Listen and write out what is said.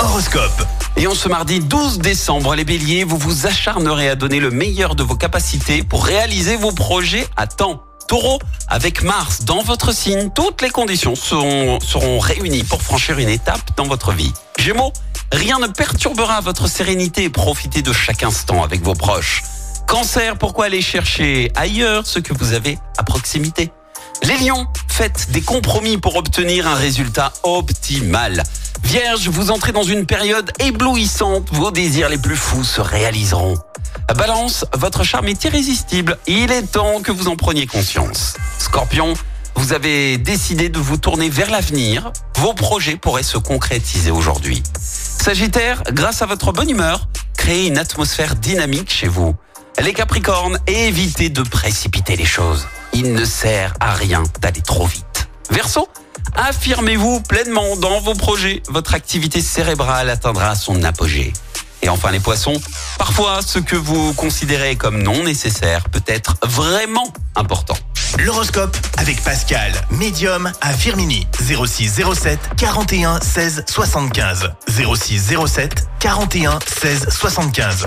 Horoscope. Et en ce mardi 12 décembre, les béliers, vous vous acharnerez à donner le meilleur de vos capacités pour réaliser vos projets à temps. Taureau, avec Mars dans votre signe, toutes les conditions seront, seront réunies pour franchir une étape dans votre vie. Gémeaux, rien ne perturbera votre sérénité et profitez de chaque instant avec vos proches. Cancer, pourquoi aller chercher ailleurs ce que vous avez à proximité? Les lions, faites des compromis pour obtenir un résultat optimal. Vierge, vous entrez dans une période éblouissante, vos désirs les plus fous se réaliseront. Balance, votre charme est irrésistible, il est temps que vous en preniez conscience. Scorpion, vous avez décidé de vous tourner vers l'avenir, vos projets pourraient se concrétiser aujourd'hui. Sagittaire, grâce à votre bonne humeur, créez une atmosphère dynamique chez vous. Les Capricornes, évitez de précipiter les choses. Il ne sert à rien d'aller trop vite. Verseau, affirmez-vous pleinement dans vos projets. Votre activité cérébrale atteindra son apogée. Et enfin les poissons, parfois ce que vous considérez comme non nécessaire peut être vraiment important. L'horoscope avec Pascal, médium à Firmini. 06 07 41 16 75. 06 07 41 16 75.